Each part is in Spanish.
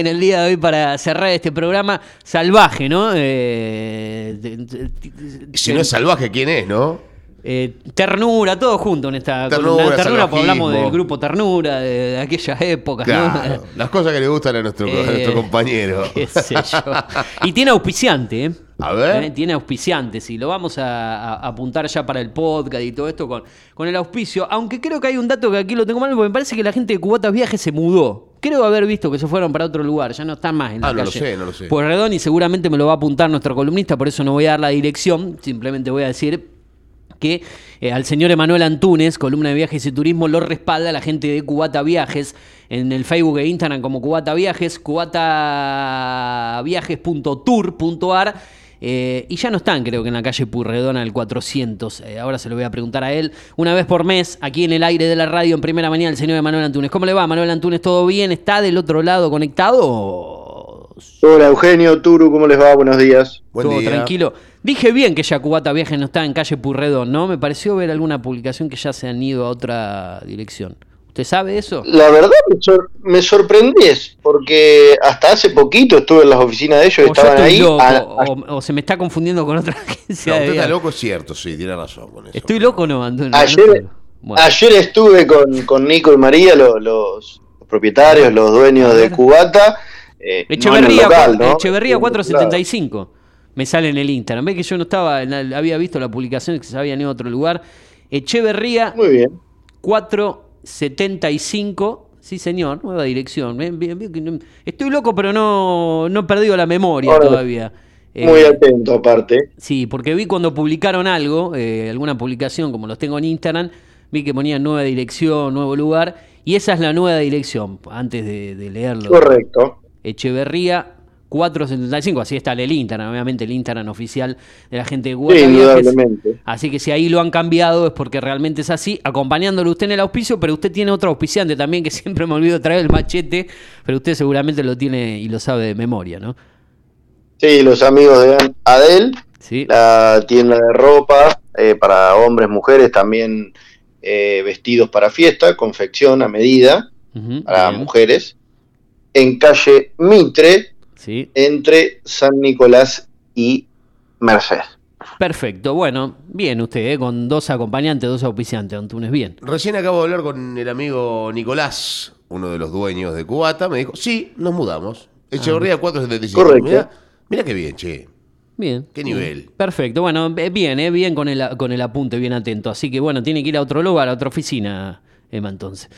en el día de hoy para cerrar este programa salvaje, ¿no? Eh, si no es salvaje, ¿quién es, no? Eh, ternura, todo junto en esta ternura. Ternura, hablamos del grupo Ternura, de, aquellas épocas. Claro, Las cosas que le gustan a nuestro, nuestro compañero. Qué sé yo. Y tiene auspiciante, ¿eh? A ver. ¿Eh? Tiene auspiciantes y lo vamos a, apuntar ya para el podcast y todo esto con, con el auspicio. Aunque creo que hay un dato que aquí lo tengo mal porque me parece que la gente de Cubatas Viajes se mudó. Creo haber visto que se fueron para otro lugar, ya no están más en la ah, no lo sé, no lo sé. Pues Redón y seguramente me lo va a apuntar nuestro columnista, por eso no voy a dar la dirección, simplemente voy a decir que eh, al señor Emanuel Antunes, columna de viajes y turismo, lo respalda la gente de Cubata Viajes en el Facebook e Instagram como Cubata Viajes, cubataviajes.tour.ar. Eh, y ya no están, creo que en la calle Purredona el 400. Eh, ahora se lo voy a preguntar a él. Una vez por mes, aquí en el aire de la radio, en primera mañana, el señor Emanuel Antunes. ¿Cómo le va, Manuel Antunes? ¿Todo bien? ¿Está del otro lado conectado? Hola, Eugenio, Turu, ¿cómo les va? Buenos días. Todo tranquilo. Dije bien que ya Cubata Viaje no está en calle Purredón, ¿no? Me pareció ver alguna publicación que ya se han ido a otra dirección. ¿Usted sabe eso? La verdad me, sorprendés, porque hasta hace poquito estuve en las oficinas de ellos, y estaban ahí. o, se me está confundiendo con otra agencia. No, usted está loco, es cierto, sí, tiene razón con eso. ¿Estoy loco o no, Antonio? Ayer, ayer estuve con, Nico y María, los, propietarios, los dueños de Cubata. Eh, Echeverría, Echeverría 475 me sale en el Instagram. Ve que yo no estaba, había visto la publicación que se habían ido a otro lugar. Echeverría. Muy bien. 475. Sí, señor, nueva dirección. Estoy loco, pero no, no he perdido la memoria todavía. Muy eh, atento, aparte. Sí, porque vi cuando publicaron algo, eh, alguna publicación, como los tengo en Instagram, vi que ponían nueva dirección, nuevo lugar, y esa es la nueva dirección, antes de, de leerlo. Correcto. Echeverría 475, así está el Instagram, obviamente el Instagram oficial de la gente de Google. Sí. Así que si ahí lo han cambiado es porque realmente es así, acompañándolo usted en el auspicio, pero usted tiene otro auspiciante también que siempre me olvido traer el machete, pero usted seguramente lo tiene y lo sabe de memoria, ¿no? Sí, los amigos de Adel, ¿Sí? la tienda de ropa eh, para hombres, mujeres, también eh, vestidos para fiesta, confección a medida para mujeres, en calle Mitre, entre San Nicolás y Mercedes. Perfecto, bueno, bien usted, ¿eh? con dos acompañantes, dos auspiciantes, Antunes, bien. Recién acabo de hablar con el amigo Nicolás, uno de los dueños de Cubata, me dijo, sí, nos mudamos. Echeverría ah. 475. Correcto. Mira, qué bien, che. Bien. ¿Qué nivel? Perfecto. Bueno, bien, ¿eh? bien con el, con el apunte, bien atento. Así que bueno, tiene que ir a otro lugar, a otra oficina, Emma, entonces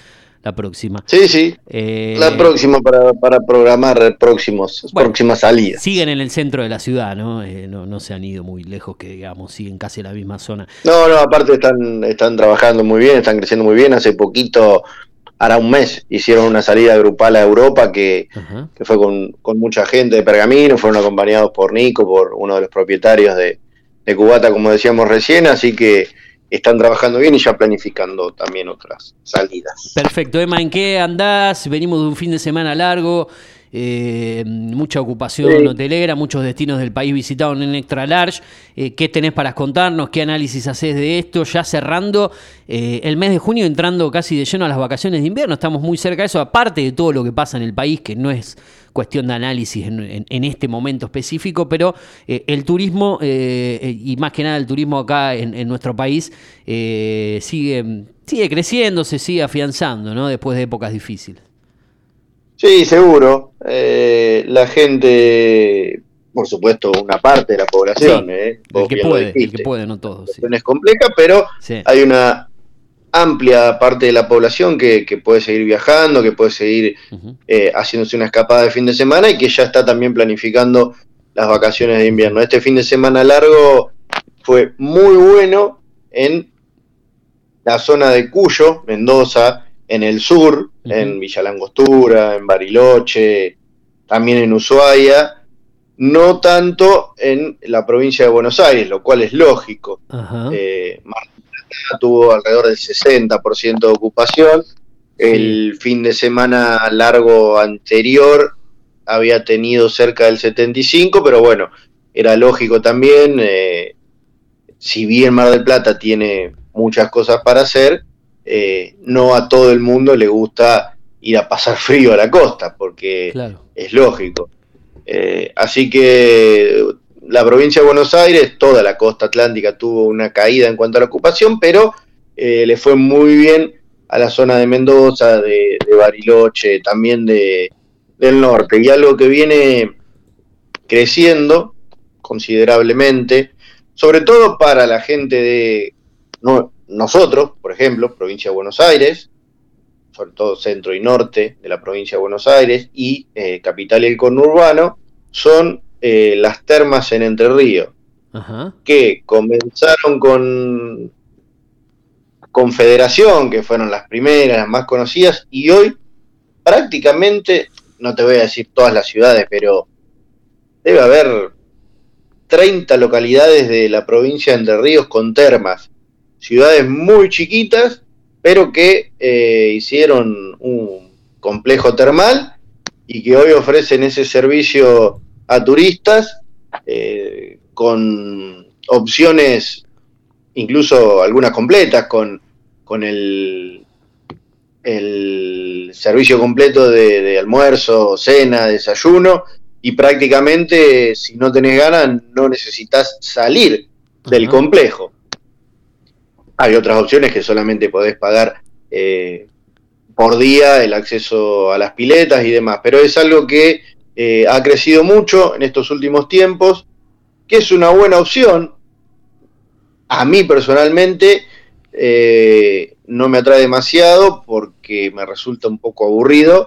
la próxima. Sí, sí. Eh, la próxima para, para programar próximos, próximas salidas. Siguen en el centro de la ciudad, ¿no? Eh, ¿no? No se han ido muy lejos, que digamos, siguen casi en la misma zona. No, no, aparte están, están trabajando muy bien, están creciendo muy bien. Hace poquito, hará un mes, hicieron una salida grupal a Europa que, que fue con, con, mucha gente de Pergamino, fueron acompañados por Nico, por uno de los propietarios de, de Cubata, como decíamos recién, así que están trabajando bien y ya planificando también otras salidas. Perfecto, Emma, ¿en qué andás? Venimos de un fin de semana largo, eh, mucha ocupación hotelera, muchos destinos del país visitados en Extra Large. Eh, ¿Qué tenés para contarnos? ¿Qué análisis haces de esto? Ya cerrando eh, el mes de junio, entrando casi de lleno a las vacaciones de invierno, estamos muy cerca de eso, aparte de todo lo que pasa en el país, que no es cuestión de análisis en, este momento específico, pero el turismo, y más que nada el turismo acá en, nuestro país, sigue, sigue creciendo, se sigue afianzando, ¿no? Después de épocas difíciles. Sí, seguro. Eh, la gente, por supuesto, una parte de la población, eh, el, que puede, el que puede, no todos. Sí. Es compleja, pero hay una amplia parte de la población que, puede seguir viajando, que puede seguir eh, haciéndose una escapada de fin de semana y que ya está también planificando las vacaciones de invierno. Este fin de semana largo fue muy bueno en la zona de Cuyo, Mendoza, en el sur, en Villa Langostura, en Bariloche, también en Ushuaia, no tanto en la provincia de Buenos Aires, lo cual es lógico. Eh, tuvo alrededor del 60% de ocupación. El fin de semana largo anterior había tenido cerca del 75, pero bueno, era lógico también, eh, si bien Mar del Plata tiene muchas cosas para hacer, eh, no a todo el mundo le gusta ir a pasar frío a la costa, porque es lógico. Eh, así que la provincia de Buenos Aires, toda la costa atlántica tuvo una caída en cuanto a la ocupación, pero eh, le fue muy bien a la zona de Mendoza, de, Bariloche, también de, del norte. Y algo que viene creciendo considerablemente, sobre todo para la gente de nosotros, por ejemplo, provincia de Buenos Aires, sobre todo centro y norte de la provincia de Buenos Aires, y eh, capital y el conurbano, son eh, las termas en Entre Ríos, que comenzaron con Confederación, que fueron las primeras, las más conocidas, y hoy prácticamente, no te voy a decir todas las ciudades, pero debe haber 30 localidades de la provincia de Entre Ríos con termas, ciudades muy chiquitas, pero que eh, hicieron un complejo termal y que hoy ofrecen ese servicio a turistas eh, con opciones incluso algunas completas, con, con el, el servicio completo de, almuerzo, cena, desayuno, y prácticamente si no tenés ganas no necesitas salir del complejo. Hay otras opciones que solamente podés pagar eh, por día el acceso a las piletas y demás, pero es algo que eh, ha crecido mucho en estos últimos tiempos, que es una buena opción a mí personalmente eh, no me atrae demasiado porque me resulta un poco aburrido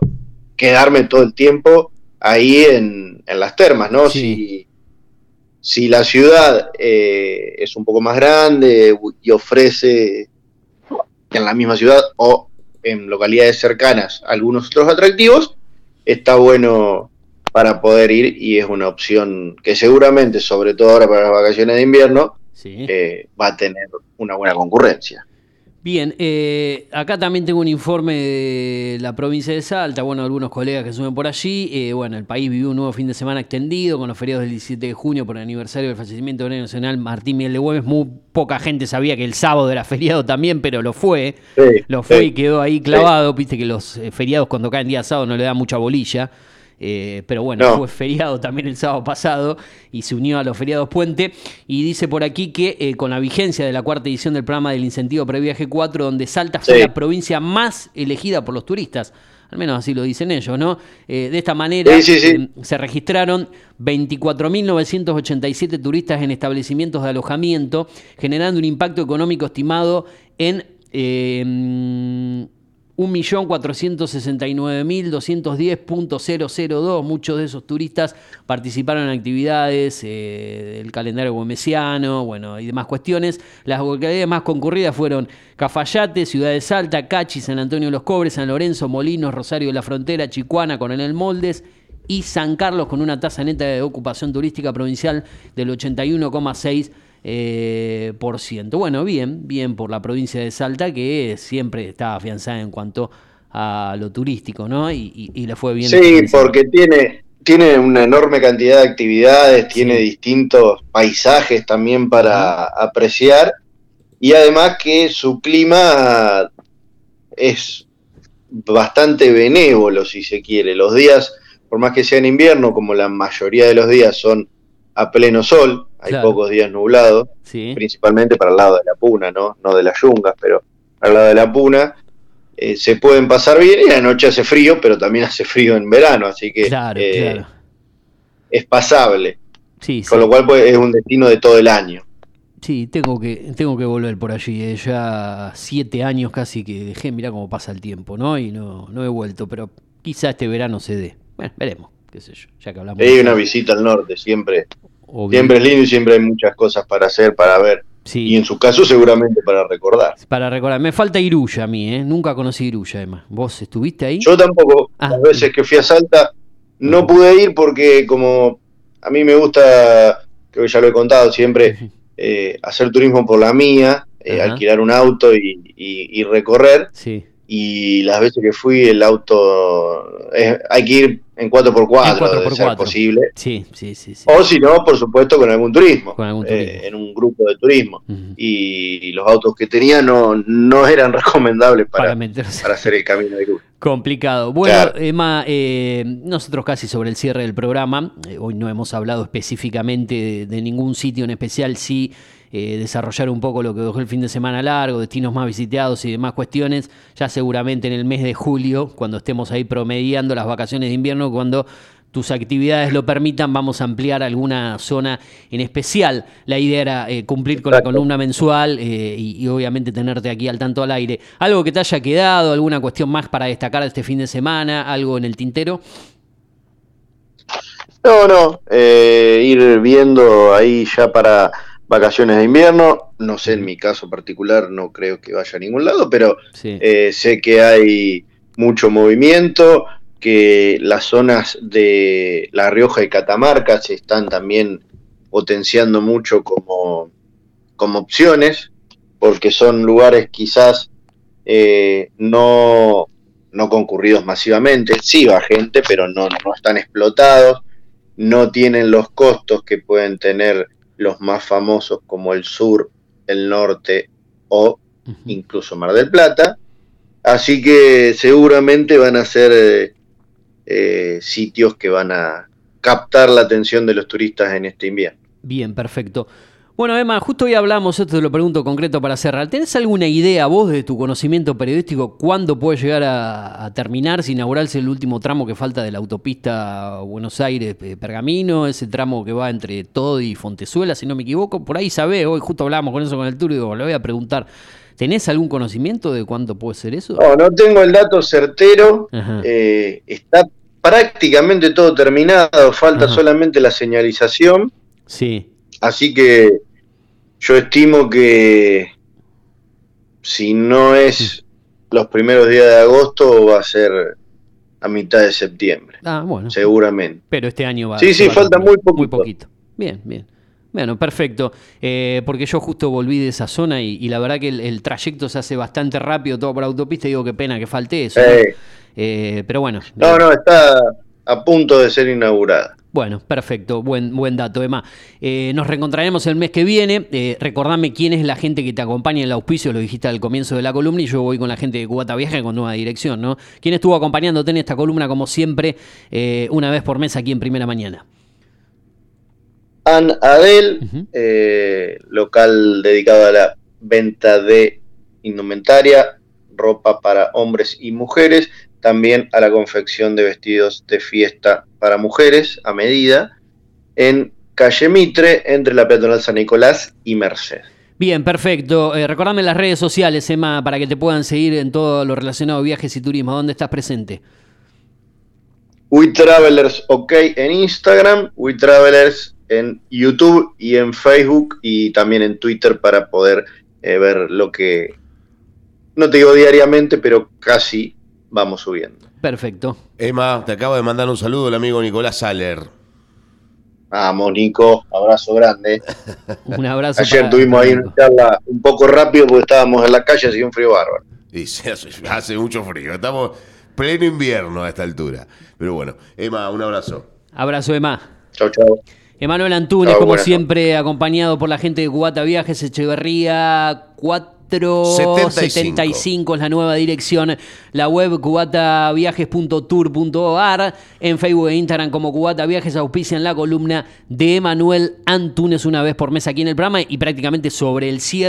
quedarme todo el tiempo ahí en, las termas, ¿no? Si, si, la ciudad eh, es un poco más grande y ofrece en la misma ciudad o en localidades cercanas algunos otros atractivos, está bueno para poder ir y es una opción que seguramente, sobre todo ahora para las vacaciones de invierno, eh, va a tener una buena concurrencia. Bien, eh, acá también tengo un informe de la provincia de Salta, bueno, algunos colegas que suben por allí. Eh, bueno, el país vivió un nuevo fin de semana extendido con los feriados del 17 de junio por el aniversario del fallecimiento del nacional Martín Miguel de Güemes. Muy poca gente sabía que el sábado era feriado también, pero lo fue. lo fue y quedó ahí clavado. Viste que los feriados cuando caen día sábado no le da mucha bolilla. Eh, pero bueno, fue feriado también el sábado pasado y se unió a los feriados puente. Y dice por aquí que eh, con la vigencia de la cuarta edición del programa del incentivo previaje 4, donde Salta fue la provincia más elegida por los turistas. Al menos así lo dicen ellos, ¿no? Eh, de esta manera se registraron 24.987 turistas en establecimientos de alojamiento, generando un impacto económico estimado en 1.469.210.002. Muchos de esos turistas participaron en actividades eh, del calendario gomesiano, bueno, y demás cuestiones. Las localidades más concurridas fueron Cafayate, Ciudad de Salta, Cachi, San Antonio de los Cobres, San Lorenzo, Molinos, Rosario de la Frontera, Chicuana, Coronel Moldes y San Carlos con una tasa neta de ocupación turística provincial del 81,6%. Eh, por ciento. Bueno, bien, bien por la provincia de Salta, que siempre está afianzada en cuanto a lo turístico, ¿no? Y, le fue bien. Sí, porque tiene, tiene una enorme cantidad de actividades, tiene distintos paisajes también para apreciar y además que su clima es bastante benévolo, si se quiere. Los días, por más que sea en invierno, como la mayoría de los días son a pleno sol, hay pocos días nublados, principalmente para el lado de la puna, ¿no? No de las yungas, pero al lado de la puna. Eh, se pueden pasar bien y la noche hace frío, pero también hace frío en verano, así que eh, es pasable. Con lo cual pues, es un destino de todo el año. Sí, tengo que, tengo que volver por allí. Eh, ya siete años casi que dejé, mira cómo pasa el tiempo, ¿no? Y no, no he vuelto, pero quizá este verano se dé. Bueno, veremos, qué sé yo, ya que hablamos. Hay una visita al norte, siempre Siempre es lindo y siempre hay muchas cosas para hacer, para ver. Y en su caso seguramente para recordar. Para recordar. Me falta Iruya a mí, ¿eh? Nunca conocí Iruya además. ¿Vos estuviste ahí? Yo tampoco. Ah. Las veces que fui a Salta no pude ir porque como a mí me gusta, creo que ya lo he contado siempre, eh, hacer turismo por la mía, eh, alquilar un auto y, recorrer. Sí. Y las veces que fui el auto, hay que ir en 4x4, de ser posible. Sí, sí, sí, O si no, por supuesto, con algún turismo, eh, en un grupo de turismo. y, los autos que tenía no, no eran recomendables para, para, hacer el camino de luz. Complicado. Bueno, Emma, eh, nosotros casi sobre el cierre del programa, eh, hoy no hemos hablado específicamente de, ningún sitio en especial, sí desarrollar un poco lo que dejó el fin de semana largo, destinos más visitados y demás cuestiones, ya seguramente en el mes de julio, cuando estemos ahí promediando las vacaciones de invierno, cuando tus actividades lo permitan, vamos a ampliar alguna zona en especial. La idea era eh, cumplir con la columna mensual eh, y, obviamente tenerte aquí al tanto al aire. ¿Algo que te haya quedado? ¿Alguna cuestión más para destacar este fin de semana? ¿Algo en el tintero? No, no. Eh, ir viendo ahí ya para vacaciones de invierno. No sé, en mi caso particular no creo que vaya a ningún lado, pero sé que hay mucho movimiento que las zonas de La Rioja y Catamarca se están también potenciando mucho como, como opciones, porque son lugares quizás eh, no, no concurridos masivamente, sí va gente, pero no, no están explotados, no tienen los costos que pueden tener los más famosos como el sur, el norte o incluso Mar del Plata. Así que seguramente van a ser eh, eh, sitios que van a captar la atención de los turistas en este invierno. Bien, perfecto. Bueno, Emma, justo hoy hablamos, esto te lo pregunto concreto para cerrar. ¿Tenés alguna idea vos de tu conocimiento periodístico cuándo puede llegar a, terminar, si inaugurarse el último tramo que falta de la autopista Buenos Aires-Pergamino, ese tramo que va entre Todo y Fontezuela, si no me equivoco? Por ahí sabe, hoy justo hablábamos con eso con el tour y digo, le voy a preguntar. ¿Tenés algún conocimiento de cuánto puede ser eso? No, no tengo el dato certero. Eh, está prácticamente todo terminado, falta solamente la señalización. Sí. Así que yo estimo que si no es los primeros días de agosto, va a ser a mitad de septiembre. Ah, bueno. Seguramente. Pero este año va Sí, sí, falta muy poquito. Muy poquito. Bien, bien. Bueno, perfecto. Eh, porque yo justo volví de esa zona y, la verdad que el, trayecto se hace bastante rápido, todo por autopista, y digo, qué pena que falte eso. Eh, pero bueno. No, no, está a punto de ser inaugurada. Bueno, perfecto, buen, buen dato, Emma. Eh, nos reencontraremos el mes que viene. recordame quién es la gente que te acompaña en el auspicio, lo dijiste al comienzo de la columna, y yo voy con la gente de Cubata Viaje con nueva dirección, ¿no? ¿Quién estuvo acompañándote en esta columna, como siempre, una vez por mes aquí en Primera Mañana? An Adel, eh, local dedicado a la venta de indumentaria, ropa para hombres y mujeres, también a la confección de vestidos de fiesta para mujeres a medida, en calle Mitre, entre la peatonal San Nicolás y Merced. Bien, perfecto. Eh, recordame las redes sociales, Emma, para que te puedan seguir en todo lo relacionado a viajes y turismo. ¿Dónde estás presente? We Travelers OK en Instagram, We Travelers en YouTube y en Facebook y también en Twitter para poder eh, ver lo que, no te digo diariamente, pero casi vamos subiendo. Perfecto. Emma, te acabo de mandar un saludo el amigo Nicolás Saller. Vamos, Nico, abrazo grande. un abrazo. Ayer tuvimos ahí una charla un poco rápido porque estábamos en la calle, hacía un frío bárbaro. Y se hace, hace mucho frío, estamos pleno invierno a esta altura. Pero bueno, Emma, un abrazo. Abrazo, Emma. Chao, chao. Emanuel Antunes, como siempre, acompañado por la gente de Cubata Viajes, Echeverría 475 es la nueva dirección. La web cubataviajes.tour.ar. En Facebook e Instagram como Cubata Viajes auspician la columna de Emanuel Antunes una vez por mes aquí en el programa y prácticamente sobre el cierre.